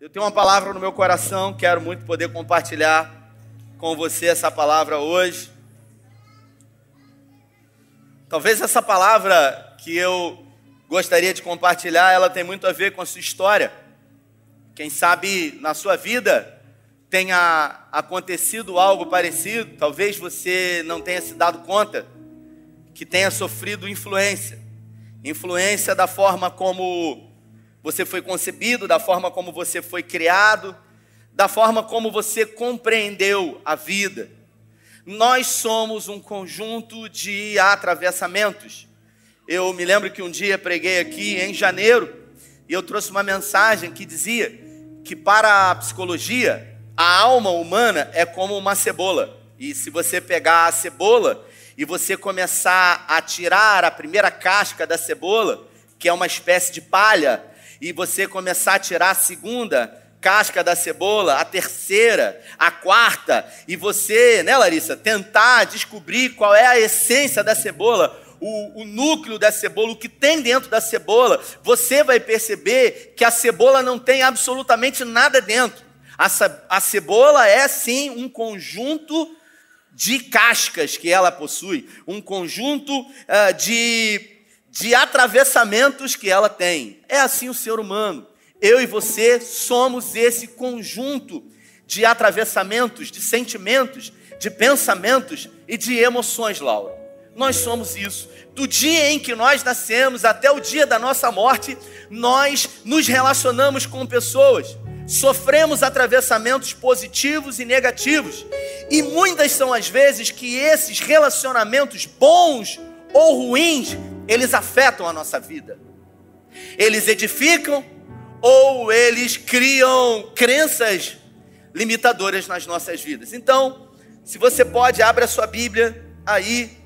Eu tenho uma palavra no meu coração, quero muito poder compartilhar com você essa palavra hoje. Talvez essa palavra que eu gostaria de compartilhar, ela tem muito a ver com a sua história. Quem sabe na sua vida tenha acontecido algo parecido, talvez você não tenha se dado conta que tenha sofrido influência. Influência da forma como você foi concebido, da forma como você foi criado, da forma como você compreendeu a vida. Nós somos um conjunto de atravessamentos. Eu me lembro que um dia preguei aqui em janeiro e eu trouxe uma mensagem que dizia que para a psicologia a alma humana é como uma cebola. E se você pegar a cebola e você começar a tirar a primeira casca da cebola, que é uma espécie de palha, e você começar a tirar a segunda casca da cebola, a terceira, a quarta, e você, né, Larissa, tentar descobrir qual é a essência da cebola, o, o, núcleo da cebola, o que tem dentro da cebola, você vai perceber que a cebola não tem absolutamente nada dentro. A, a cebola é sim um conjunto de cascas que ela possui, um conjunto uh, de de atravessamentos que ela tem. É assim o ser humano. Eu e você somos esse conjunto de atravessamentos, de sentimentos, de pensamentos e de emoções, Laura. Nós somos isso. Do dia em que nós nascemos até o dia da nossa morte, nós nos relacionamos com pessoas, sofremos atravessamentos positivos e negativos. E muitas são as vezes que esses relacionamentos bons ou ruins eles afetam a nossa vida. Eles edificam ou eles criam crenças limitadoras nas nossas vidas. Então, se você pode, abra a sua Bíblia aí.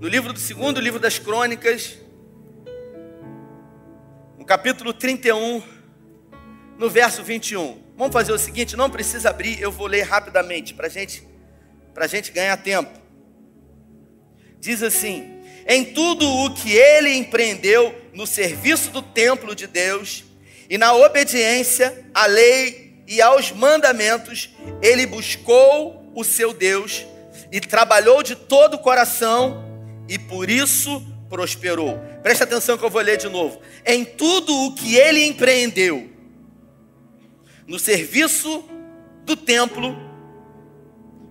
No livro do segundo livro das crônicas, no capítulo 31, no verso 21. Vamos fazer o seguinte: não precisa abrir, eu vou ler rapidamente para a gente para a gente ganhar tempo. Diz assim: em tudo o que ele empreendeu no serviço do templo de Deus e na obediência à lei e aos mandamentos, ele buscou o seu Deus e trabalhou de todo o coração e por isso prosperou. Preste atenção que eu vou ler de novo. Em tudo o que ele empreendeu no serviço do templo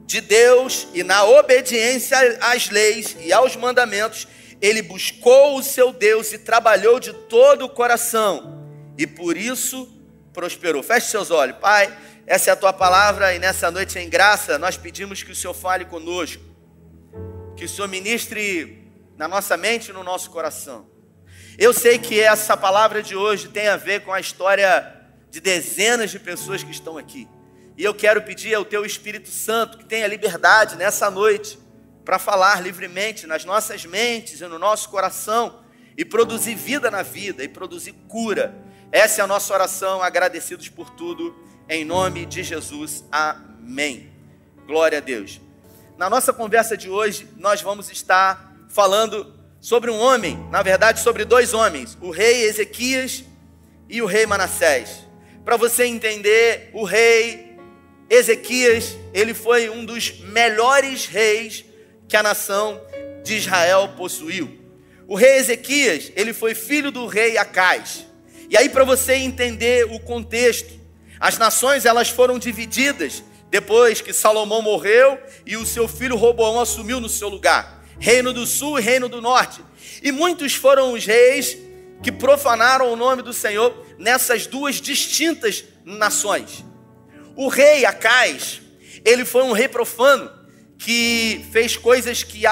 de Deus e na obediência às leis e aos mandamentos, ele buscou o seu Deus e trabalhou de todo o coração, e por isso prosperou. Feche seus olhos, Pai. Essa é a tua palavra, e nessa noite em graça, nós pedimos que o Senhor fale conosco, que o Senhor ministre na nossa mente e no nosso coração. Eu sei que essa palavra de hoje tem a ver com a história de dezenas de pessoas que estão aqui. E eu quero pedir ao Teu Espírito Santo que tenha liberdade nessa noite para falar livremente nas nossas mentes e no nosso coração e produzir vida na vida e produzir cura. Essa é a nossa oração, agradecidos por tudo, em nome de Jesus. Amém. Glória a Deus. Na nossa conversa de hoje, nós vamos estar falando sobre um homem, na verdade, sobre dois homens, o rei Ezequias e o rei Manassés. Para você entender, o rei Ezequias, ele foi um dos melhores reis que a nação de Israel possuiu. O rei Ezequias, ele foi filho do rei Acais. E aí para você entender o contexto, as nações elas foram divididas depois que Salomão morreu e o seu filho Roboão assumiu no seu lugar. Reino do Sul e Reino do Norte. E muitos foram os reis que profanaram o nome do Senhor nessas duas distintas nações. O rei Acais, ele foi um rei profano que fez coisas que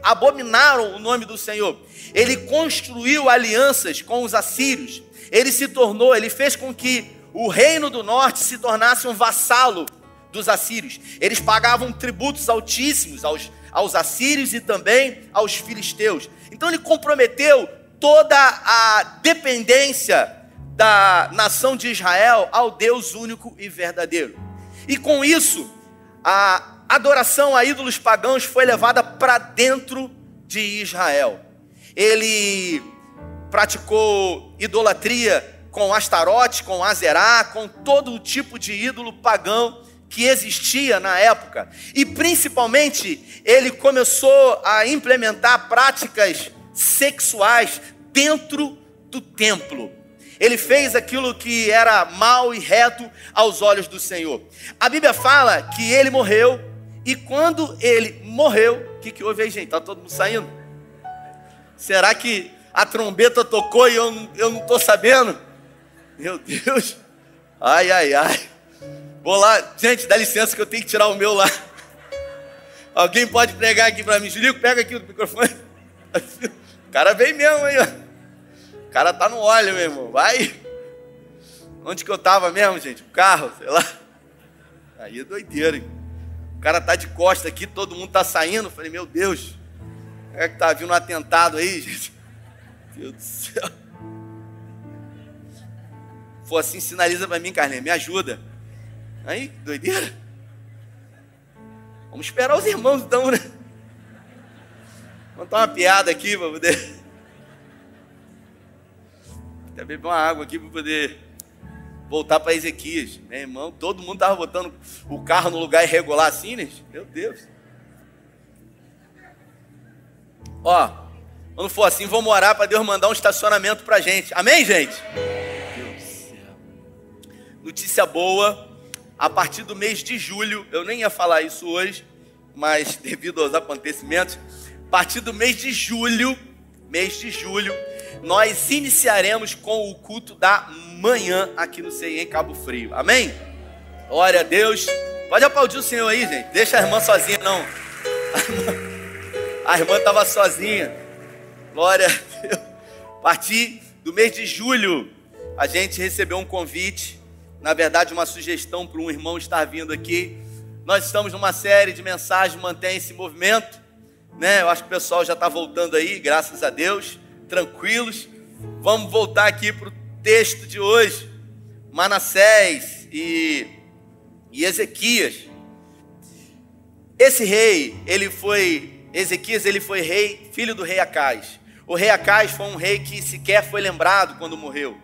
abominaram o nome do Senhor. Ele construiu alianças com os assírios. Ele se tornou, ele fez com que o reino do norte se tornasse um vassalo dos assírios. Eles pagavam tributos altíssimos aos, aos assírios e também aos filisteus. Então ele comprometeu toda a dependência da nação de Israel ao Deus único e verdadeiro. E com isso, a adoração a ídolos pagãos foi levada para dentro de Israel. Ele praticou idolatria com Astarote, com Azerá, com todo o tipo de ídolo pagão que existia na época. E principalmente, ele começou a implementar práticas sexuais dentro do templo. Ele fez aquilo que era mal e reto aos olhos do Senhor. A Bíblia fala que ele morreu, e quando ele morreu, o que, que houve aí, gente? Está todo mundo saindo? Será que a trombeta tocou e eu, eu não estou sabendo? Meu Deus. Ai, ai, ai. Vou lá. Gente, dá licença que eu tenho que tirar o meu lá. Alguém pode pregar aqui para mim? Julico, pega aqui o microfone. O cara vem mesmo aí, ó. O cara tá no óleo, meu irmão. Vai. Onde que eu tava mesmo, gente? O carro, sei lá. Aí é doideira, hein? O cara tá de costa aqui, todo mundo tá saindo. falei, meu Deus. É que tá vindo um atentado aí, gente. Meu Deus do céu for assim, sinaliza para mim, Carlinhos, me ajuda. Aí, doideira. Vamos esperar os irmãos então, né? Contar uma piada aqui para poder. Até beber uma água aqui para poder voltar para Ezequias. Irmão, todo mundo estava botando o carro no lugar irregular assim, né? Meu Deus. Ó, quando for assim, vamos orar para Deus mandar um estacionamento para gente. Amém, gente? Notícia boa, a partir do mês de julho, eu nem ia falar isso hoje, mas devido aos acontecimentos, a partir do mês de julho, mês de julho, nós iniciaremos com o culto da manhã aqui no CEI em Cabo Frio. Amém? Glória a Deus. Pode aplaudir o Senhor aí, gente. Deixa a irmã sozinha, não. A irmã estava sozinha. Glória a Deus. A partir do mês de julho, a gente recebeu um convite na verdade, uma sugestão para um irmão estar vindo aqui. Nós estamos numa série de mensagens, mantém esse movimento, né? Eu acho que o pessoal já está voltando aí, graças a Deus, tranquilos. Vamos voltar aqui para o texto de hoje, Manassés e, e Ezequias. Esse rei, ele foi, Ezequias, ele foi rei, filho do rei Acais. O rei Acais foi um rei que sequer foi lembrado quando morreu.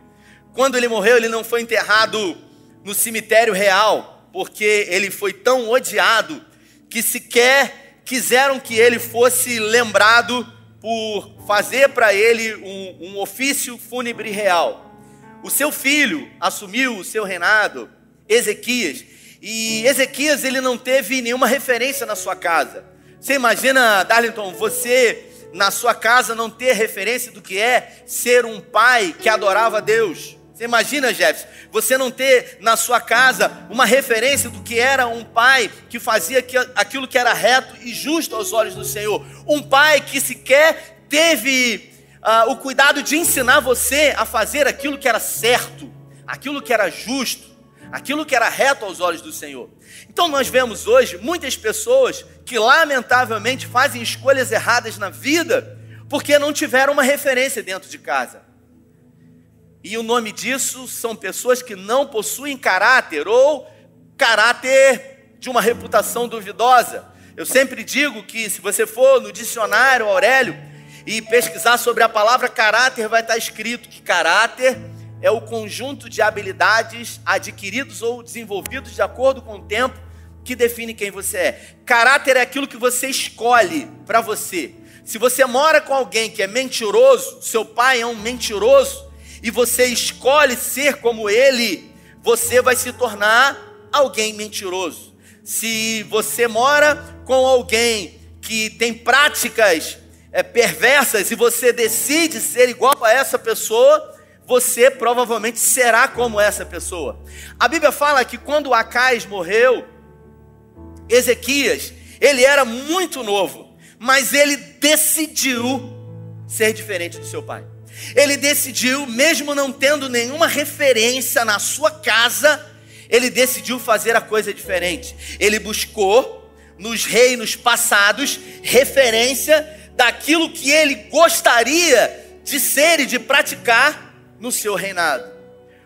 Quando ele morreu, ele não foi enterrado no cemitério real, porque ele foi tão odiado que sequer quiseram que ele fosse lembrado por fazer para ele um, um ofício fúnebre real. O seu filho assumiu o seu reinado, Ezequias, e Ezequias ele não teve nenhuma referência na sua casa. Você imagina, Darlington, você na sua casa não ter referência do que é ser um pai que adorava Deus. Você imagina, Jefferson, você não ter na sua casa uma referência do que era um pai que fazia aquilo que era reto e justo aos olhos do Senhor. Um pai que sequer teve uh, o cuidado de ensinar você a fazer aquilo que era certo, aquilo que era justo, aquilo que era reto aos olhos do Senhor. Então nós vemos hoje muitas pessoas que lamentavelmente fazem escolhas erradas na vida porque não tiveram uma referência dentro de casa. E o nome disso são pessoas que não possuem caráter ou caráter de uma reputação duvidosa. Eu sempre digo que se você for no dicionário Aurélio e pesquisar sobre a palavra caráter, vai estar escrito que caráter é o conjunto de habilidades adquiridos ou desenvolvidos de acordo com o tempo que define quem você é. Caráter é aquilo que você escolhe para você. Se você mora com alguém que é mentiroso, seu pai é um mentiroso, e você escolhe ser como ele, você vai se tornar alguém mentiroso. Se você mora com alguém que tem práticas é, perversas e você decide ser igual a essa pessoa, você provavelmente será como essa pessoa. A Bíblia fala que quando Acais morreu, Ezequias, ele era muito novo, mas ele decidiu ser diferente do seu pai. Ele decidiu, mesmo não tendo nenhuma referência na sua casa, ele decidiu fazer a coisa diferente. Ele buscou nos reinos passados referência daquilo que ele gostaria de ser e de praticar no seu reinado.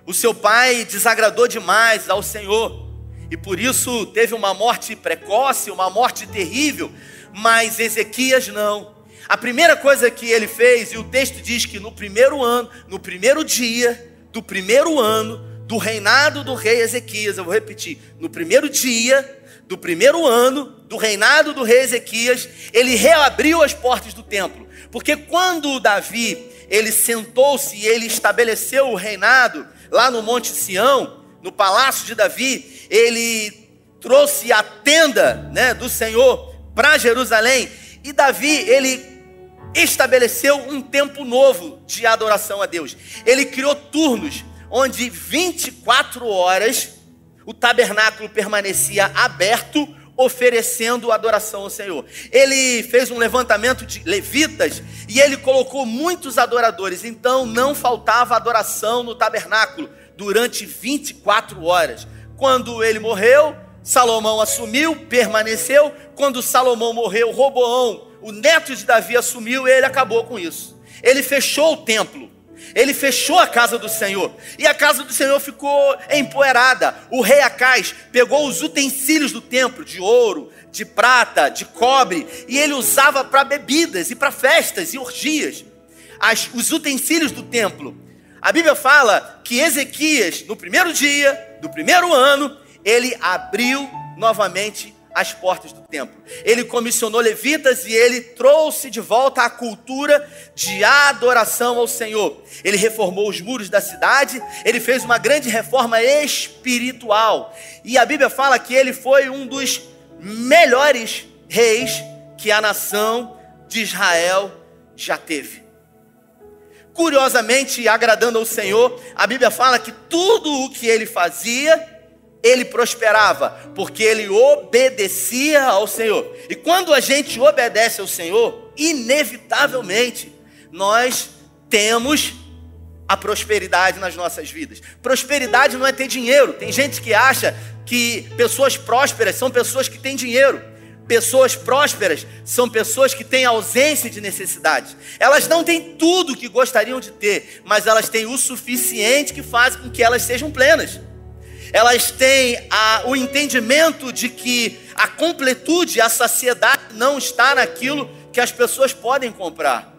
O seu pai desagradou demais ao Senhor e por isso teve uma morte precoce, uma morte terrível, mas Ezequias não. A primeira coisa que ele fez, e o texto diz que no primeiro ano, no primeiro dia do primeiro ano do reinado do rei Ezequias, eu vou repetir, no primeiro dia do primeiro ano do reinado do rei Ezequias, ele reabriu as portas do templo. Porque quando Davi, ele sentou-se e ele estabeleceu o reinado lá no Monte Sião, no palácio de Davi, ele trouxe a tenda, né, do Senhor para Jerusalém, e Davi, ele estabeleceu um tempo novo de adoração a Deus. Ele criou turnos onde 24 horas o tabernáculo permanecia aberto, oferecendo adoração ao Senhor. Ele fez um levantamento de levitas e ele colocou muitos adoradores, então não faltava adoração no tabernáculo durante 24 horas. Quando ele morreu, Salomão assumiu, permaneceu. Quando Salomão morreu, Roboão, o neto de Davi, assumiu e ele acabou com isso. Ele fechou o templo. Ele fechou a casa do Senhor e a casa do Senhor ficou empoeirada. O rei Acais pegou os utensílios do templo, de ouro, de prata, de cobre, e ele usava para bebidas e para festas e orgias. As, os utensílios do templo. A Bíblia fala que Ezequias, no primeiro dia do primeiro ano, ele abriu novamente as portas do templo. Ele comissionou levitas e ele trouxe de volta a cultura de adoração ao Senhor. Ele reformou os muros da cidade, ele fez uma grande reforma espiritual. E a Bíblia fala que ele foi um dos melhores reis que a nação de Israel já teve. Curiosamente, agradando ao Senhor, a Bíblia fala que tudo o que ele fazia, ele prosperava, porque ele obedecia ao Senhor. E quando a gente obedece ao Senhor, inevitavelmente nós temos a prosperidade nas nossas vidas. Prosperidade não é ter dinheiro. Tem gente que acha que pessoas prósperas são pessoas que têm dinheiro. Pessoas prósperas são pessoas que têm ausência de necessidade. Elas não têm tudo que gostariam de ter, mas elas têm o suficiente que faz com que elas sejam plenas elas têm a, o entendimento de que a completude, a saciedade não está naquilo que as pessoas podem comprar,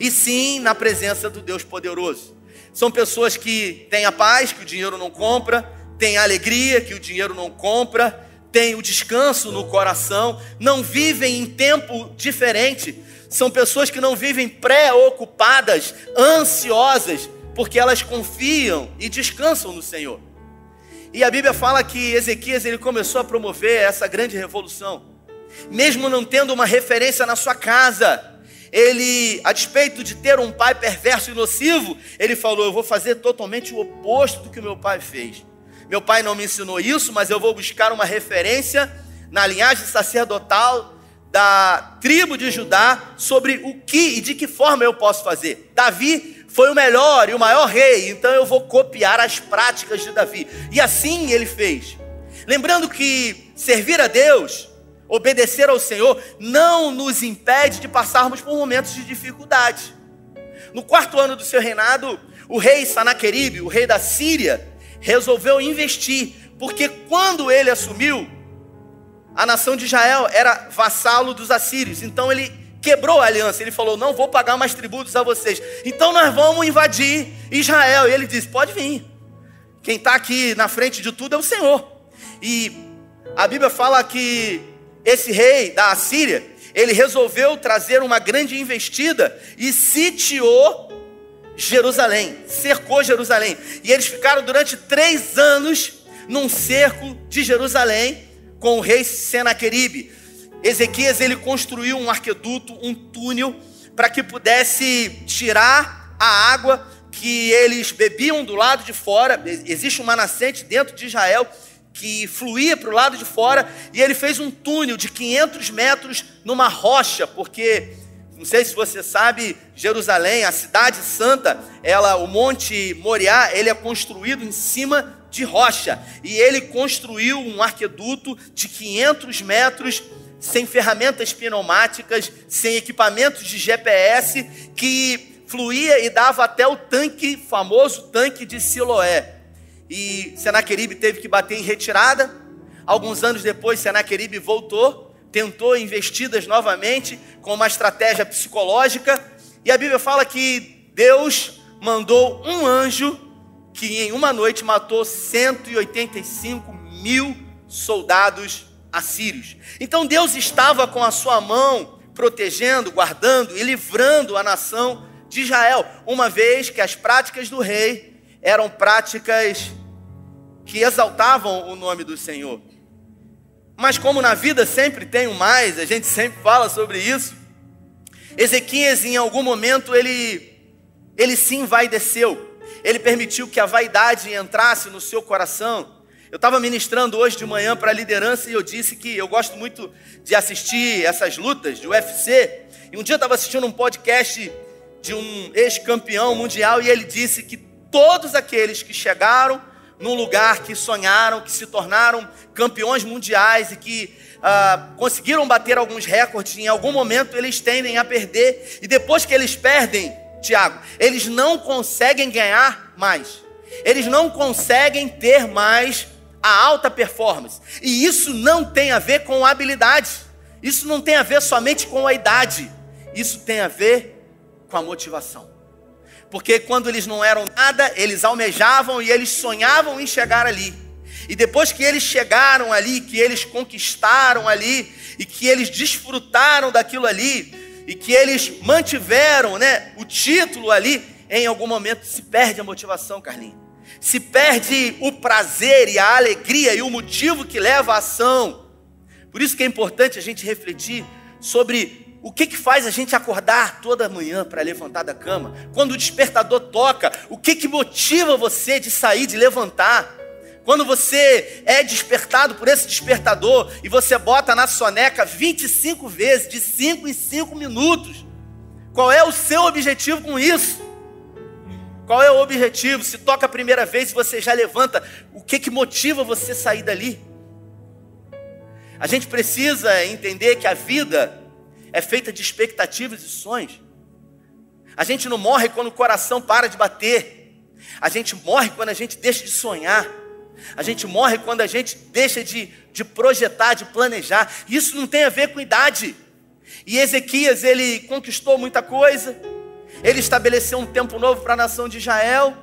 e sim na presença do Deus poderoso. São pessoas que têm a paz que o dinheiro não compra, têm a alegria que o dinheiro não compra, têm o descanso no coração, não vivem em tempo diferente. São pessoas que não vivem preocupadas, ansiosas, porque elas confiam e descansam no Senhor. E a Bíblia fala que Ezequias ele começou a promover essa grande revolução, mesmo não tendo uma referência na sua casa. Ele, a despeito de ter um pai perverso e nocivo, ele falou: Eu vou fazer totalmente o oposto do que o meu pai fez. Meu pai não me ensinou isso, mas eu vou buscar uma referência na linhagem sacerdotal da tribo de Judá sobre o que e de que forma eu posso fazer. Davi foi o melhor e o maior rei, então eu vou copiar as práticas de Davi. E assim ele fez. Lembrando que servir a Deus, obedecer ao Senhor, não nos impede de passarmos por momentos de dificuldade. No quarto ano do seu reinado, o rei Sanaqueribe, o rei da Síria, resolveu investir, porque quando ele assumiu, a nação de Israel era vassalo dos assírios, então ele quebrou a aliança. Ele falou: Não vou pagar mais tributos a vocês. Então nós vamos invadir Israel. E ele disse: Pode vir. Quem está aqui na frente de tudo é o Senhor. E a Bíblia fala que esse rei da Assíria, ele resolveu trazer uma grande investida e sitiou Jerusalém, cercou Jerusalém. E eles ficaram durante três anos num cerco de Jerusalém com o rei Senaqueribe. Ezequias ele construiu um arqueduto, um túnel, para que pudesse tirar a água que eles bebiam do lado de fora. Existe uma nascente dentro de Israel que fluía para o lado de fora, e ele fez um túnel de 500 metros numa rocha, porque não sei se você sabe, Jerusalém, a cidade santa, ela, o Monte Moriá, ele é construído em cima de rocha, e ele construiu um arqueduto de 500 metros sem ferramentas pneumáticas, sem equipamentos de GPS, que fluía e dava até o tanque, famoso tanque de Siloé. E Senaqueribe teve que bater em retirada. Alguns anos depois, Senaqueribe voltou tentou investidas novamente com uma estratégia psicológica, e a Bíblia fala que Deus mandou um anjo que em uma noite matou 185 mil soldados assírios. Então Deus estava com a sua mão protegendo, guardando e livrando a nação de Israel, uma vez que as práticas do rei eram práticas que exaltavam o nome do Senhor. Mas como na vida sempre tem o mais, a gente sempre fala sobre isso. Ezequias em algum momento ele ele se envaideceu. Ele permitiu que a vaidade entrasse no seu coração. Eu estava ministrando hoje de manhã para a liderança e eu disse que eu gosto muito de assistir essas lutas de UFC. E um dia eu estava assistindo um podcast de um ex-campeão mundial e ele disse que todos aqueles que chegaram num lugar que sonharam, que se tornaram campeões mundiais e que ah, conseguiram bater alguns recordes, em algum momento eles tendem a perder, e depois que eles perdem, Tiago, eles não conseguem ganhar mais, eles não conseguem ter mais a alta performance, e isso não tem a ver com habilidade, isso não tem a ver somente com a idade, isso tem a ver com a motivação. Porque quando eles não eram nada, eles almejavam e eles sonhavam em chegar ali. E depois que eles chegaram ali, que eles conquistaram ali, e que eles desfrutaram daquilo ali, e que eles mantiveram né, o título ali, em algum momento se perde a motivação, Carlinhos. Se perde o prazer e a alegria e o motivo que leva à ação. Por isso que é importante a gente refletir sobre o que, que faz a gente acordar toda manhã para levantar da cama? Quando o despertador toca, o que, que motiva você de sair, de levantar? Quando você é despertado por esse despertador e você bota na soneca 25 vezes, de 5 em 5 minutos, qual é o seu objetivo com isso? Qual é o objetivo? Se toca a primeira vez e você já levanta, o que, que motiva você sair dali? A gente precisa entender que a vida é feita de expectativas e sonhos. A gente não morre quando o coração para de bater. A gente morre quando a gente deixa de sonhar. A gente morre quando a gente deixa de, de projetar, de planejar. Isso não tem a ver com idade. E Ezequias, ele conquistou muita coisa. Ele estabeleceu um tempo novo para a nação de Israel.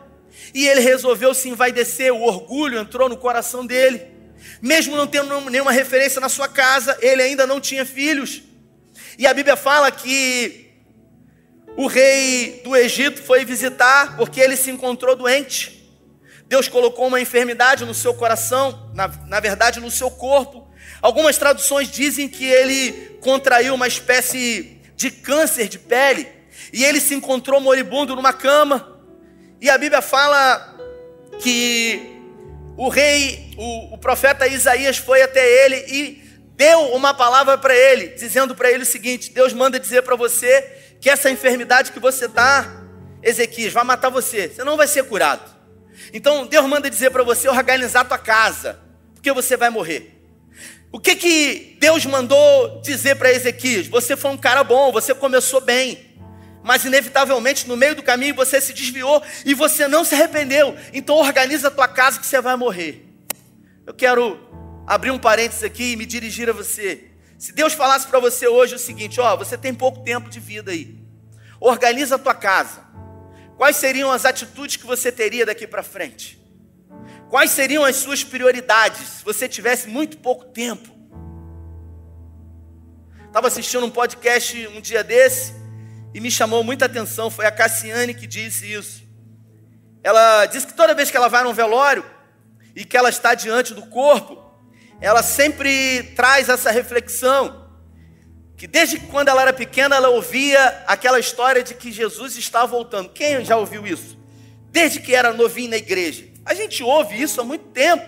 E ele resolveu se envaidecer. O orgulho entrou no coração dele. Mesmo não tendo nenhuma referência na sua casa, ele ainda não tinha filhos. E a Bíblia fala que o rei do Egito foi visitar porque ele se encontrou doente. Deus colocou uma enfermidade no seu coração, na, na verdade no seu corpo. Algumas traduções dizem que ele contraiu uma espécie de câncer de pele e ele se encontrou moribundo numa cama. E a Bíblia fala que o rei, o, o profeta Isaías foi até ele e deu uma palavra para ele, dizendo para ele o seguinte: Deus manda dizer para você que essa enfermidade que você está, Ezequias, vai matar você, você não vai ser curado. Então Deus manda dizer para você organizar a tua casa, porque você vai morrer. O que que Deus mandou dizer para Ezequias? Você foi um cara bom, você começou bem, mas inevitavelmente no meio do caminho você se desviou e você não se arrependeu. Então organiza a tua casa que você vai morrer. Eu quero abrir um parênteses aqui e me dirigir a você. Se Deus falasse para você hoje o seguinte: ó, você tem pouco tempo de vida aí, organiza a tua casa. Quais seriam as atitudes que você teria daqui para frente? Quais seriam as suas prioridades se você tivesse muito pouco tempo? Estava assistindo um podcast um dia desse e me chamou muita atenção. Foi a Cassiane que disse isso. Ela disse que toda vez que ela vai num velório e que ela está diante do corpo, ela sempre traz essa reflexão. Que desde quando ela era pequena, ela ouvia aquela história de que Jesus está voltando. Quem já ouviu isso? Desde que era novinho na igreja. A gente ouve isso há muito tempo.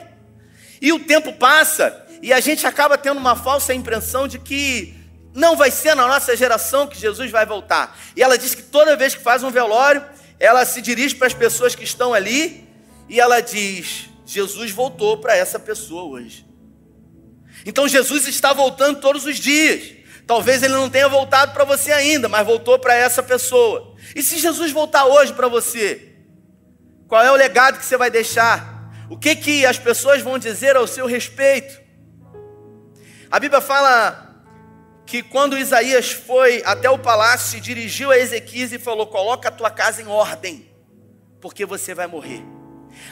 E o tempo passa e a gente acaba tendo uma falsa impressão de que não vai ser na nossa geração que Jesus vai voltar. E ela diz que toda vez que faz um velório, ela se dirige para as pessoas que estão ali e ela diz: Jesus voltou para essa pessoa hoje. Então Jesus está voltando todos os dias. Talvez ele não tenha voltado para você ainda, mas voltou para essa pessoa. E se Jesus voltar hoje para você? Qual é o legado que você vai deixar? O que que as pessoas vão dizer ao seu respeito? A Bíblia fala que quando Isaías foi até o palácio, se dirigiu a Ezequias e falou: Coloca a tua casa em ordem, porque você vai morrer.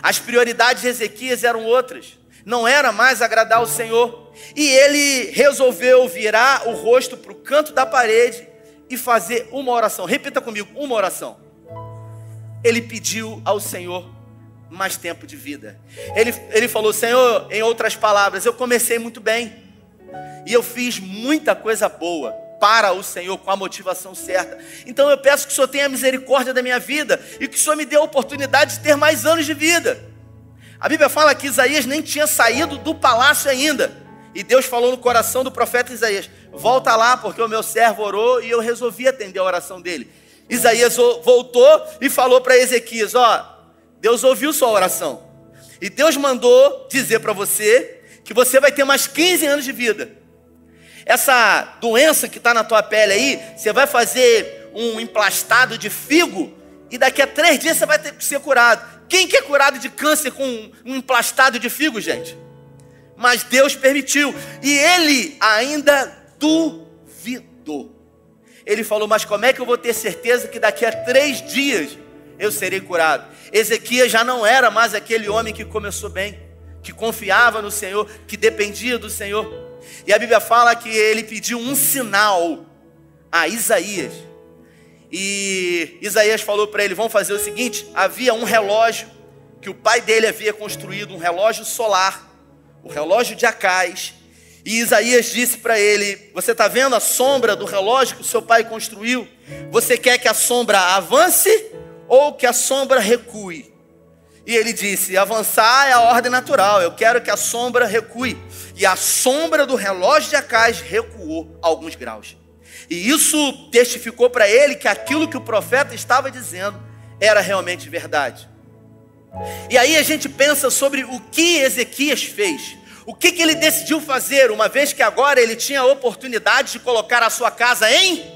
As prioridades de Ezequias eram outras, não era mais agradar ao Senhor, e ele resolveu virar o rosto para o canto da parede e fazer uma oração. Repita comigo: uma oração. Ele pediu ao Senhor mais tempo de vida. Ele, ele falou: Senhor, em outras palavras, eu comecei muito bem e eu fiz muita coisa boa para o Senhor com a motivação certa. Então eu peço que o Senhor tenha misericórdia da minha vida e que o Senhor me dê a oportunidade de ter mais anos de vida. A Bíblia fala que Isaías nem tinha saído do palácio ainda. E Deus falou no coração do profeta Isaías: Volta lá, porque o meu servo orou e eu resolvi atender a oração dele. Isaías voltou e falou para Ezequias: Ó, Deus ouviu sua oração. E Deus mandou dizer para você que você vai ter mais 15 anos de vida. Essa doença que está na tua pele aí, você vai fazer um emplastado de figo e daqui a três dias você vai ter que ser curado. Quem que é curado de câncer com um emplastado de figo, gente? Mas Deus permitiu. E ele ainda duvidou. Ele falou: Mas como é que eu vou ter certeza que daqui a três dias eu serei curado? Ezequias já não era mais aquele homem que começou bem, que confiava no Senhor, que dependia do Senhor. E a Bíblia fala que ele pediu um sinal a Isaías. E Isaías falou para ele: vamos fazer o seguinte: havia um relógio que o pai dele havia construído, um relógio solar, o relógio de Acais. E Isaías disse para ele: Você está vendo a sombra do relógio que o seu pai construiu? Você quer que a sombra avance ou que a sombra recue? E ele disse: avançar é a ordem natural, eu quero que a sombra recue. E a sombra do relógio de Acais recuou alguns graus. E isso testificou para ele que aquilo que o profeta estava dizendo era realmente verdade. E aí a gente pensa sobre o que Ezequias fez. O que, que ele decidiu fazer, uma vez que agora ele tinha a oportunidade de colocar a sua casa em,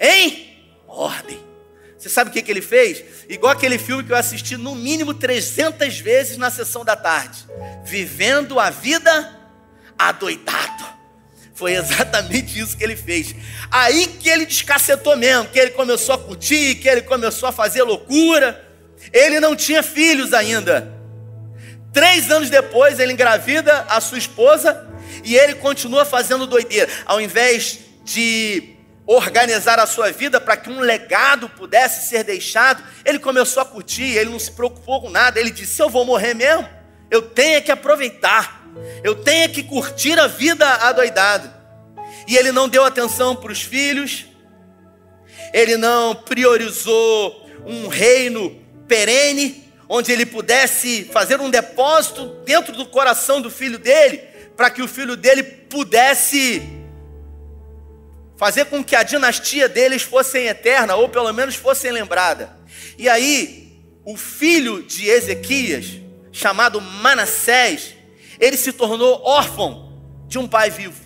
em ordem. Você sabe o que, que ele fez? Igual aquele filme que eu assisti no mínimo 300 vezes na sessão da tarde. Vivendo a vida adoidado. Foi exatamente isso que ele fez. Aí que ele descacetou mesmo, que ele começou a curtir, que ele começou a fazer loucura. Ele não tinha filhos ainda. Três anos depois, ele engravida a sua esposa e ele continua fazendo doideira. Ao invés de organizar a sua vida para que um legado pudesse ser deixado, ele começou a curtir, ele não se preocupou com nada, ele disse: Eu vou morrer mesmo, eu tenho que aproveitar, eu tenho que curtir a vida adoidado. E ele não deu atenção para os filhos, ele não priorizou um reino perene, onde ele pudesse fazer um depósito dentro do coração do filho dele, para que o filho dele pudesse fazer com que a dinastia deles fosse eterna, ou pelo menos fosse lembrada. E aí, o filho de Ezequias, chamado Manassés, ele se tornou órfão de um pai vivo.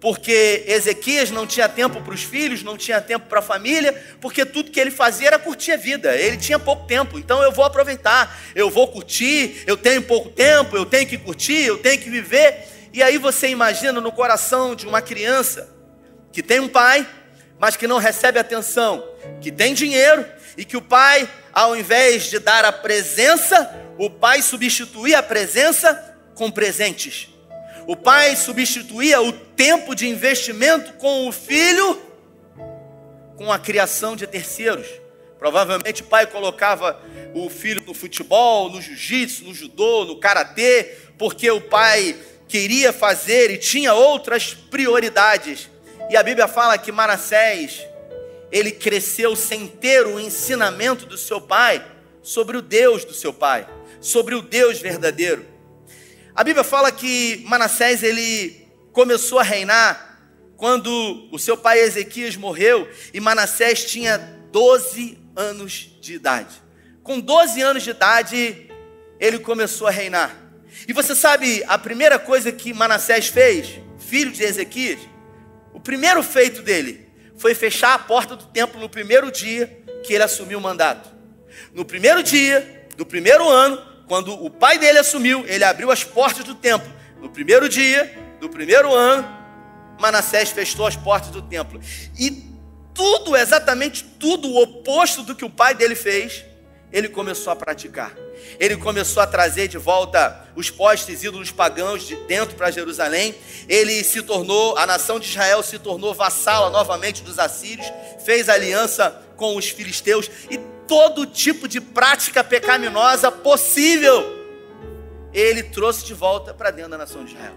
Porque Ezequias não tinha tempo para os filhos, não tinha tempo para a família, porque tudo que ele fazia era curtir a vida. Ele tinha pouco tempo, então eu vou aproveitar, eu vou curtir, eu tenho pouco tempo, eu tenho que curtir, eu tenho que viver. E aí você imagina no coração de uma criança que tem um pai, mas que não recebe atenção, que tem dinheiro e que o pai, ao invés de dar a presença, o pai substituía a presença com presentes. O pai substituía o tempo de investimento com o filho com a criação de terceiros. Provavelmente o pai colocava o filho no futebol, no jiu-jitsu, no judô, no karatê, porque o pai queria fazer e tinha outras prioridades. E a Bíblia fala que Manassés, ele cresceu sem ter o ensinamento do seu pai sobre o Deus do seu pai, sobre o Deus verdadeiro. A Bíblia fala que Manassés ele começou a reinar quando o seu pai Ezequias morreu e Manassés tinha 12 anos de idade. Com 12 anos de idade, ele começou a reinar. E você sabe a primeira coisa que Manassés fez, filho de Ezequias? O primeiro feito dele foi fechar a porta do templo no primeiro dia que ele assumiu o mandato. No primeiro dia do primeiro ano, quando o pai dele assumiu, ele abriu as portas do templo. No primeiro dia do primeiro ano, Manassés fechou as portas do templo. E tudo, exatamente tudo o oposto do que o pai dele fez, ele começou a praticar. Ele começou a trazer de volta os postes ídolos pagãos de dentro para Jerusalém. Ele se tornou, a nação de Israel se tornou vassala novamente dos assírios, fez aliança com os filisteus e todo tipo de prática pecaminosa possível ele trouxe de volta para dentro da nação de Israel.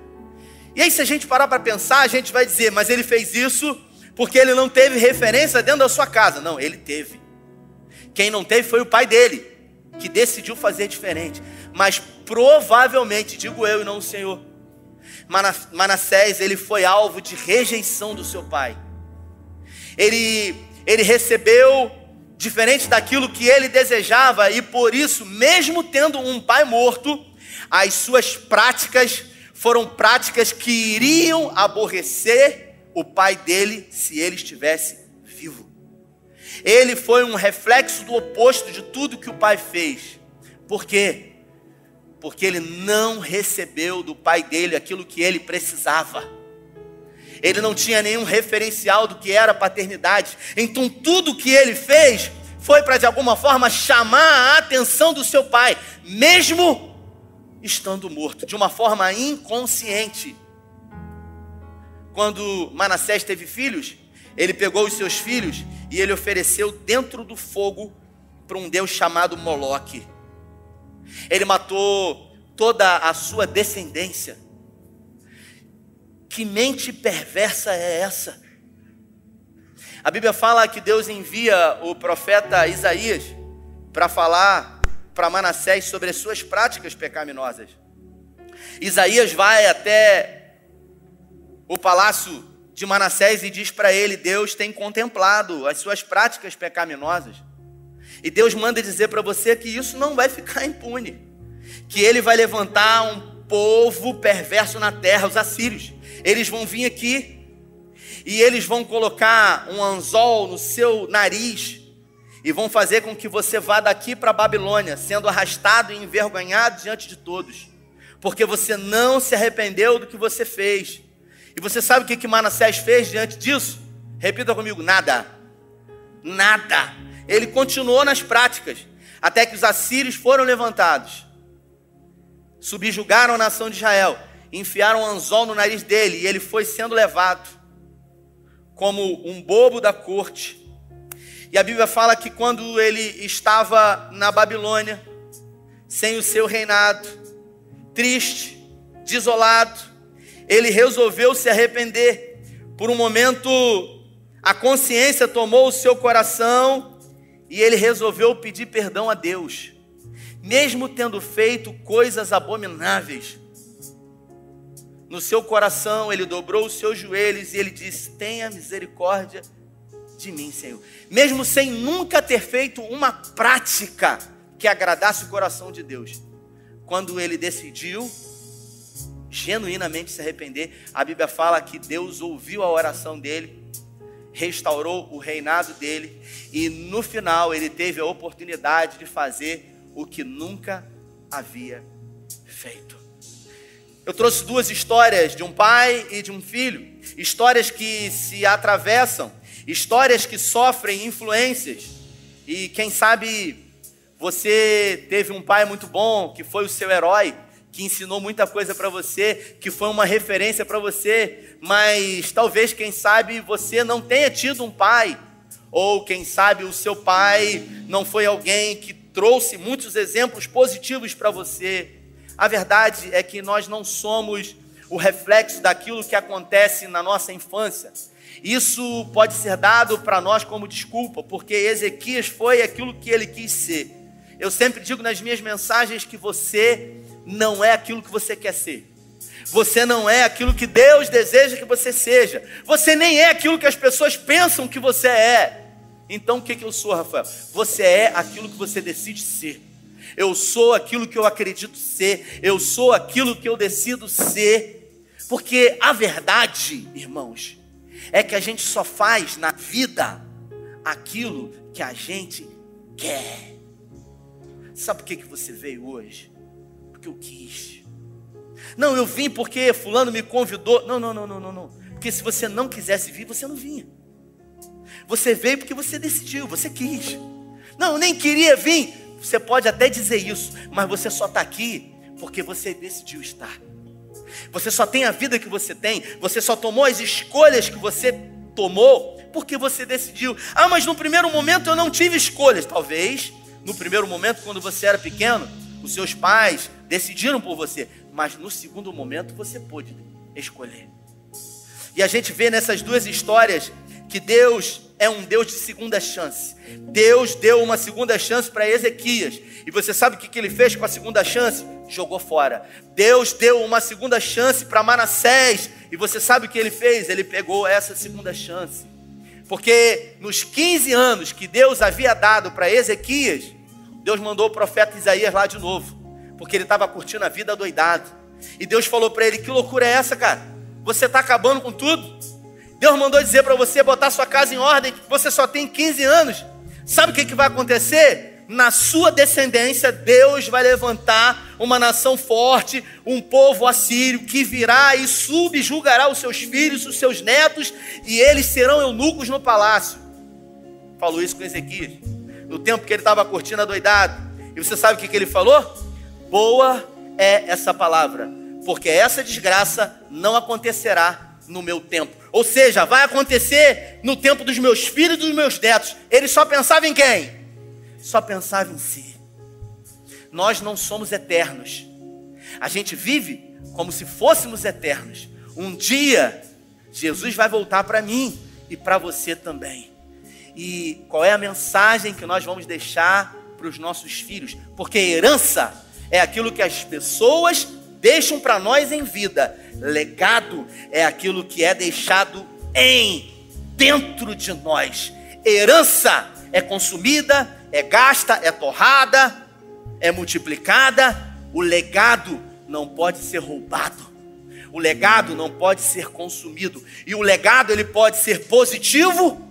E aí, se a gente parar para pensar, a gente vai dizer, mas ele fez isso porque ele não teve referência dentro da sua casa. Não, ele teve. Quem não teve foi o pai dele, que decidiu fazer diferente. Mas provavelmente, digo eu e não o Senhor, Manassés, ele foi alvo de rejeição do seu pai. Ele, ele recebeu diferente daquilo que ele desejava, e por isso, mesmo tendo um pai morto, as suas práticas foram práticas que iriam aborrecer o pai dele se ele estivesse vivo. Ele foi um reflexo do oposto de tudo que o pai fez. Por quê? Porque ele não recebeu do pai dele aquilo que ele precisava. Ele não tinha nenhum referencial do que era paternidade. Então tudo que ele fez foi para de alguma forma chamar a atenção do seu pai, mesmo estando morto, de uma forma inconsciente. Quando Manassés teve filhos, ele pegou os seus filhos e ele ofereceu dentro do fogo para um deus chamado Moloque. Ele matou toda a sua descendência. Que mente perversa é essa? A Bíblia fala que Deus envia o profeta Isaías para falar para Manassés sobre as suas práticas pecaminosas. Isaías vai até o palácio de Manassés e diz para ele: Deus tem contemplado as suas práticas pecaminosas. E Deus manda dizer para você que isso não vai ficar impune, que ele vai levantar um povo perverso na terra, os assírios. Eles vão vir aqui e eles vão colocar um anzol no seu nariz e vão fazer com que você vá daqui para a Babilônia, sendo arrastado e envergonhado diante de todos, porque você não se arrependeu do que você fez. E você sabe o que, que Manassés fez diante disso? Repita comigo: nada. Nada. Ele continuou nas práticas, até que os assírios foram levantados, subjugaram a nação de Israel, enfiaram um anzol no nariz dele, e ele foi sendo levado como um bobo da corte e a Bíblia fala que quando ele estava na Babilônia, sem o seu reinado, triste, desolado, ele resolveu se arrepender. Por um momento, a consciência tomou o seu coração e ele resolveu pedir perdão a Deus, mesmo tendo feito coisas abomináveis. No seu coração, ele dobrou os seus joelhos e ele disse: Tenha misericórdia de mim, Senhor. Mesmo sem nunca ter feito uma prática que agradasse o coração de Deus. Quando ele decidiu genuinamente se arrepender, a Bíblia fala que Deus ouviu a oração dele, restaurou o reinado dele e no final ele teve a oportunidade de fazer o que nunca havia feito. Eu trouxe duas histórias de um pai e de um filho, histórias que se atravessam histórias que sofrem influências. E quem sabe você teve um pai muito bom, que foi o seu herói, que ensinou muita coisa para você, que foi uma referência para você, mas talvez, quem sabe, você não tenha tido um pai, ou quem sabe o seu pai não foi alguém que trouxe muitos exemplos positivos para você. A verdade é que nós não somos o reflexo daquilo que acontece na nossa infância. Isso pode ser dado para nós como desculpa, porque Ezequias foi aquilo que ele quis ser. Eu sempre digo nas minhas mensagens que você não é aquilo que você quer ser. Você não é aquilo que Deus deseja que você seja. Você nem é aquilo que as pessoas pensam que você é. Então o que, que eu sou, Rafael? Você é aquilo que você decide ser. Eu sou aquilo que eu acredito ser. Eu sou aquilo que eu decido ser. Porque a verdade, irmãos, é que a gente só faz na vida aquilo que a gente quer. Sabe por que, que você veio hoje? Porque eu quis. Não, eu vim porque fulano me convidou. Não, não, não, não, não, não. Porque se você não quisesse vir, você não vinha. Você veio porque você decidiu, você quis. Não, eu nem queria vir. Você pode até dizer isso, mas você só está aqui porque você decidiu estar. Você só tem a vida que você tem, você só tomou as escolhas que você tomou porque você decidiu. Ah, mas no primeiro momento eu não tive escolhas. Talvez no primeiro momento, quando você era pequeno, os seus pais decidiram por você, mas no segundo momento você pôde escolher. E a gente vê nessas duas histórias que Deus é um Deus de segunda chance. Deus deu uma segunda chance para Ezequias. E você sabe o que ele fez com a segunda chance? Jogou fora. Deus deu uma segunda chance para Manassés. E você sabe o que ele fez? Ele pegou essa segunda chance. Porque nos 15 anos que Deus havia dado para Ezequias, Deus mandou o profeta Isaías lá de novo. Porque ele estava curtindo a vida doidado. E Deus falou para ele: Que loucura é essa, cara? Você está acabando com tudo? Deus mandou dizer para você botar sua casa em ordem, você só tem 15 anos. Sabe o que, que vai acontecer? Na sua descendência, Deus vai levantar uma nação forte, um povo assírio, que virá e subjugará os seus filhos, os seus netos, e eles serão eunucos no palácio. Falou isso com Ezequias, no tempo que ele estava curtindo a doidado. E você sabe o que, que ele falou? Boa é essa palavra, porque essa desgraça não acontecerá no meu tempo. Ou seja, vai acontecer no tempo dos meus filhos e dos meus netos. Ele só pensava em quem? Só pensava em si. Nós não somos eternos. A gente vive como se fôssemos eternos. Um dia, Jesus vai voltar para mim e para você também. E qual é a mensagem que nós vamos deixar para os nossos filhos? Porque herança é aquilo que as pessoas deixam para nós em vida. Legado é aquilo que é deixado em dentro de nós. Herança é consumida, é gasta, é torrada, é multiplicada. O legado não pode ser roubado. O legado não pode ser consumido. E o legado ele pode ser positivo,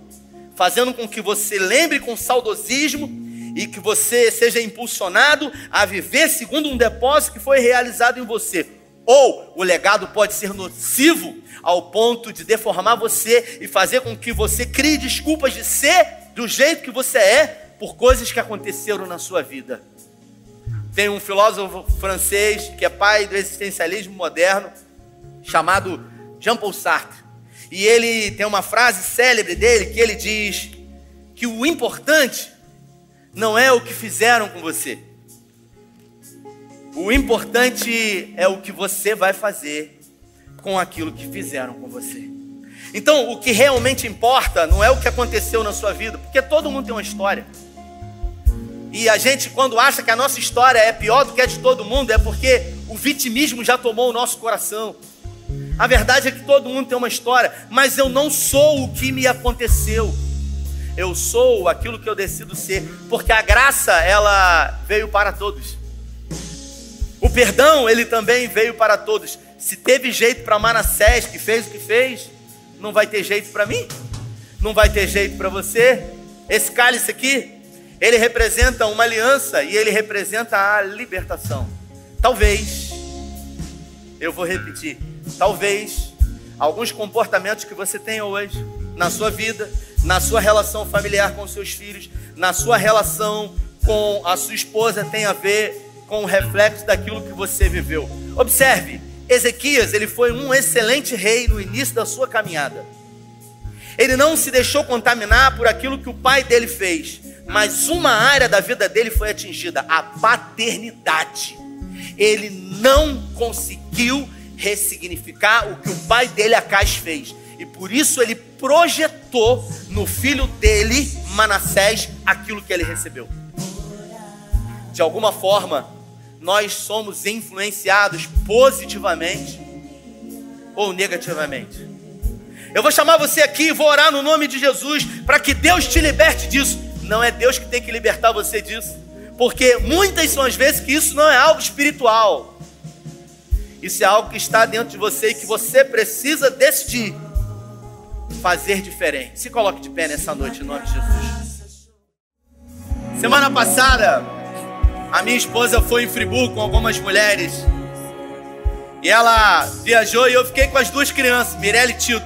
fazendo com que você lembre com saudosismo e que você seja impulsionado a viver segundo um depósito que foi realizado em você. Ou o legado pode ser nocivo ao ponto de deformar você e fazer com que você crie desculpas de ser do jeito que você é por coisas que aconteceram na sua vida. Tem um filósofo francês que é pai do existencialismo moderno, chamado Jean-Paul Sartre. E ele tem uma frase célebre dele que ele diz que o importante não é o que fizeram com você. O importante é o que você vai fazer com aquilo que fizeram com você. Então, o que realmente importa não é o que aconteceu na sua vida, porque todo mundo tem uma história. E a gente, quando acha que a nossa história é pior do que a de todo mundo, é porque o vitimismo já tomou o nosso coração. A verdade é que todo mundo tem uma história, mas eu não sou o que me aconteceu. Eu sou aquilo que eu decido ser, porque a graça ela veio para todos. O perdão ele também veio para todos. Se teve jeito para Manassés que fez o que fez, não vai ter jeito para mim? Não vai ter jeito para você? Esse cálice aqui, ele representa uma aliança e ele representa a libertação. Talvez, eu vou repetir, talvez alguns comportamentos que você tem hoje na sua vida na sua relação familiar com seus filhos, na sua relação com a sua esposa tem a ver com o reflexo daquilo que você viveu. Observe, Ezequias, ele foi um excelente rei no início da sua caminhada. Ele não se deixou contaminar por aquilo que o pai dele fez, mas uma área da vida dele foi atingida, a paternidade. Ele não conseguiu ressignificar o que o pai dele, Acais, fez. E por isso ele projetou no filho dele, Manassés, aquilo que ele recebeu. De alguma forma, nós somos influenciados positivamente ou negativamente. Eu vou chamar você aqui e vou orar no nome de Jesus para que Deus te liberte disso. Não é Deus que tem que libertar você disso, porque muitas são as vezes que isso não é algo espiritual. Isso é algo que está dentro de você e que você precisa decidir fazer diferente. Se coloque de pé nessa noite, em nome de Jesus. Semana passada, a minha esposa foi em Friburgo com algumas mulheres. E ela viajou e eu fiquei com as duas crianças, Mirelle e Tito.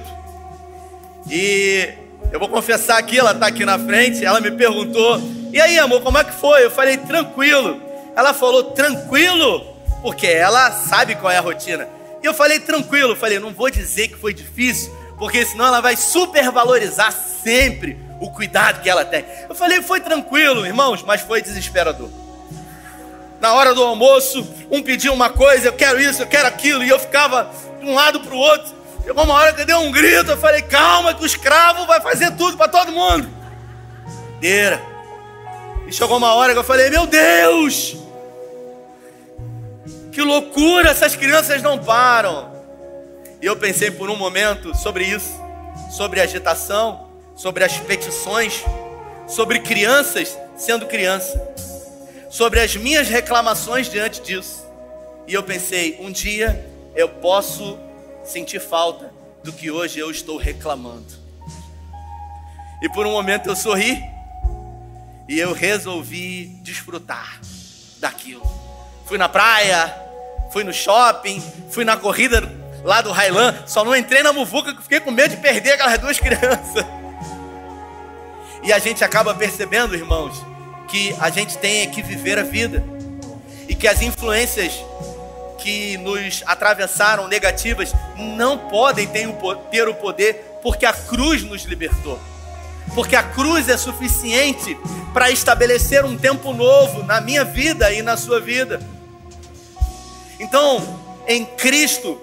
E eu vou confessar aqui, ela está aqui na frente, ela me perguntou: "E aí, amor, como é que foi?" Eu falei: "Tranquilo". Ela falou: "Tranquilo?" Porque ela sabe qual é a rotina. E eu falei: "Tranquilo". Eu falei: "Não vou dizer que foi difícil, porque senão ela vai supervalorizar sempre o cuidado que ela tem". Eu falei: "Foi tranquilo, irmãos, mas foi desesperador" na hora do almoço, um pedia uma coisa, eu quero isso, eu quero aquilo, e eu ficava de um lado para o outro. Chegou uma hora que eu dei um grito, eu falei, calma, que o escravo vai fazer tudo para todo mundo. Deira. E chegou uma hora que eu falei, meu Deus! Que loucura, essas crianças não param. E eu pensei por um momento sobre isso, sobre agitação, sobre as petições, sobre crianças sendo criança sobre as minhas reclamações diante disso. E eu pensei, um dia eu posso sentir falta do que hoje eu estou reclamando. E por um momento eu sorri e eu resolvi desfrutar daquilo. Fui na praia, fui no shopping, fui na corrida lá do Highland, só não entrei na muvuca que fiquei com medo de perder aquelas duas crianças. E a gente acaba percebendo, irmãos, que a gente tem que viver a vida e que as influências que nos atravessaram negativas não podem ter o poder porque a cruz nos libertou. Porque a cruz é suficiente para estabelecer um tempo novo na minha vida e na sua vida. Então, em Cristo,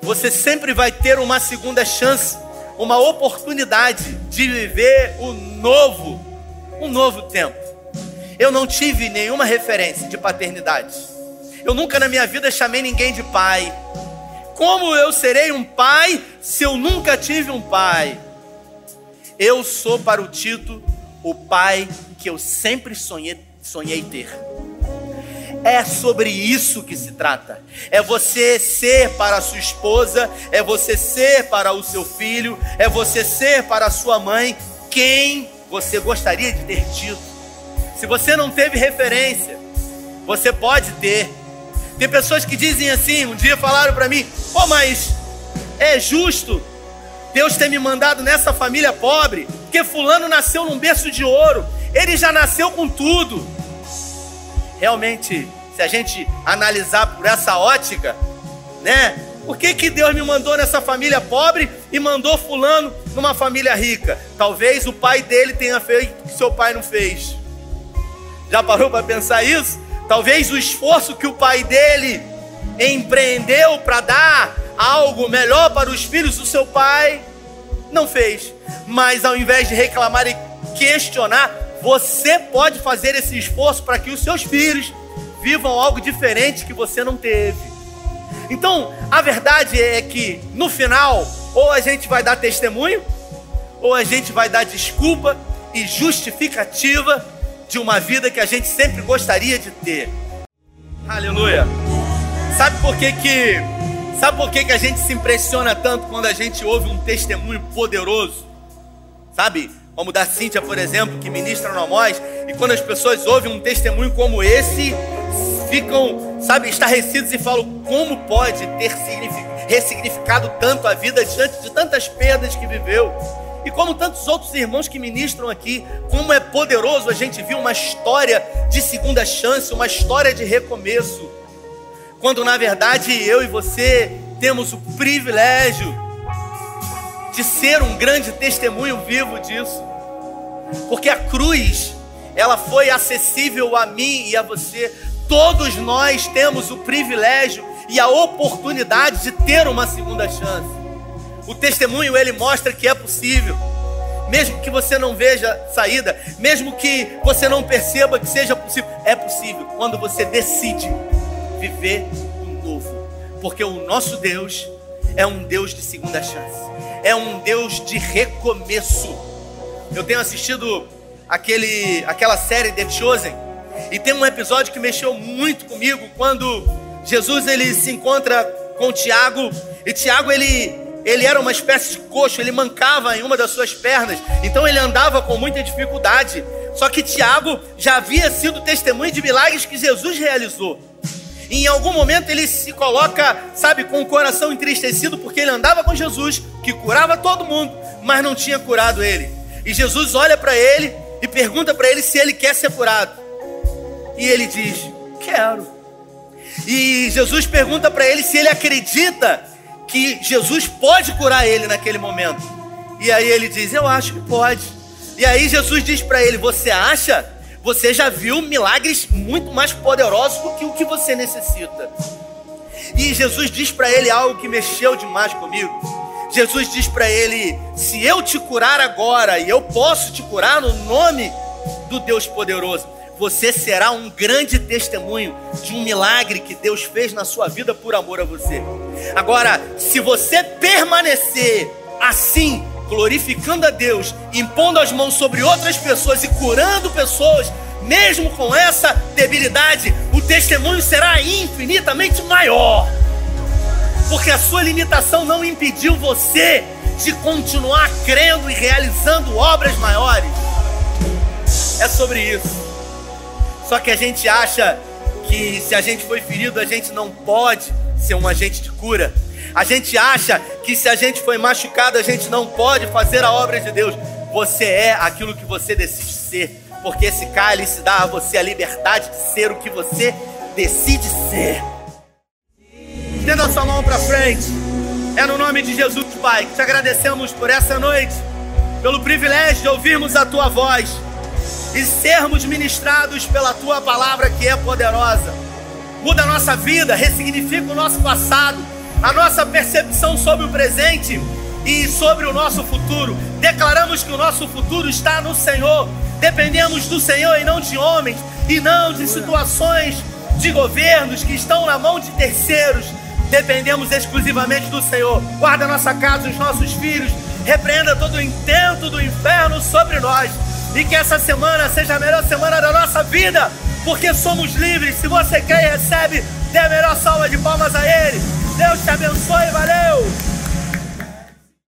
você sempre vai ter uma segunda chance, uma oportunidade de viver o novo, um novo tempo. Eu não tive nenhuma referência de paternidade. Eu nunca na minha vida chamei ninguém de pai. Como eu serei um pai se eu nunca tive um pai? Eu sou para o Tito o pai que eu sempre sonhei, sonhei ter. É sobre isso que se trata. É você ser para a sua esposa, é você ser para o seu filho, é você ser para a sua mãe quem você gostaria de ter tido. Se você não teve referência, você pode ter. Tem pessoas que dizem assim, um dia falaram para mim: "Pô, mas é justo Deus ter me mandado nessa família pobre, porque fulano nasceu num berço de ouro, ele já nasceu com tudo". Realmente, se a gente analisar por essa ótica, né? Por que, que Deus me mandou nessa família pobre e mandou fulano numa família rica? Talvez o pai dele tenha feito o que seu pai não fez. Já parou para pensar isso? Talvez o esforço que o pai dele empreendeu para dar algo melhor para os filhos do seu pai, não fez. Mas ao invés de reclamar e questionar, você pode fazer esse esforço para que os seus filhos vivam algo diferente que você não teve. Então, a verdade é que no final, ou a gente vai dar testemunho, ou a gente vai dar desculpa e justificativa de uma vida que a gente sempre gostaria de ter. Aleluia. Sabe por que que sabe por que que a gente se impressiona tanto quando a gente ouve um testemunho poderoso? Sabe? Como da Cíntia, por exemplo, que ministra no Amós, e quando as pessoas ouvem um testemunho como esse, ficam, sabe, estarrecidos e falam como pode ter ressignificado tanto a vida diante de tantas perdas que viveu. E como tantos outros irmãos que ministram aqui, como é poderoso a gente ver uma história de segunda chance, uma história de recomeço. Quando na verdade eu e você temos o privilégio de ser um grande testemunho vivo disso. Porque a cruz, ela foi acessível a mim e a você. Todos nós temos o privilégio e a oportunidade de ter uma segunda chance. O testemunho ele mostra que é possível. Mesmo que você não veja saída, mesmo que você não perceba que seja possível, é possível quando você decide viver um novo. Porque o nosso Deus é um Deus de segunda chance. É um Deus de recomeço. Eu tenho assistido aquele, aquela série The Chosen e tem um episódio que mexeu muito comigo quando Jesus ele se encontra com Tiago e Tiago ele ele era uma espécie de coxo, ele mancava em uma das suas pernas, então ele andava com muita dificuldade. Só que Tiago já havia sido testemunho de milagres que Jesus realizou. E em algum momento ele se coloca, sabe, com o coração entristecido, porque ele andava com Jesus, que curava todo mundo, mas não tinha curado ele. E Jesus olha para ele e pergunta para ele se ele quer ser curado. E ele diz: Quero. E Jesus pergunta para ele se ele acredita que Jesus pode curar ele naquele momento. E aí ele diz: Eu acho que pode. E aí Jesus diz para ele: Você acha? Você já viu milagres muito mais poderosos do que o que você necessita. E Jesus diz para ele algo que mexeu demais comigo. Jesus diz para ele: Se eu te curar agora, e eu posso te curar no nome do Deus poderoso, você será um grande testemunho de um milagre que Deus fez na sua vida por amor a você. Agora, se você permanecer assim, glorificando a Deus, impondo as mãos sobre outras pessoas e curando pessoas, mesmo com essa debilidade, o testemunho será infinitamente maior porque a sua limitação não impediu você de continuar crendo e realizando obras maiores. É sobre isso. Só que a gente acha que se a gente foi ferido, a gente não pode ser um agente de cura. A gente acha que se a gente foi machucado, a gente não pode fazer a obra de Deus. Você é aquilo que você decide ser, porque esse cálice dá a você a liberdade de ser o que você decide ser. Estenda sua mão para frente. É no nome de Jesus, Pai, que te agradecemos por essa noite, pelo privilégio de ouvirmos a tua voz e sermos ministrados pela tua palavra que é poderosa. Muda a nossa vida, ressignifica o nosso passado, a nossa percepção sobre o presente e sobre o nosso futuro. Declaramos que o nosso futuro está no Senhor. Dependemos do Senhor e não de homens, e não de situações de governos que estão na mão de terceiros dependemos exclusivamente do Senhor. Guarda nossa casa, os nossos filhos, repreenda todo o intento do inferno sobre nós. E que essa semana seja a melhor semana da nossa vida, porque somos livres. Se você quer e recebe, dê a melhor salva de palmas a Ele. Deus te abençoe, valeu!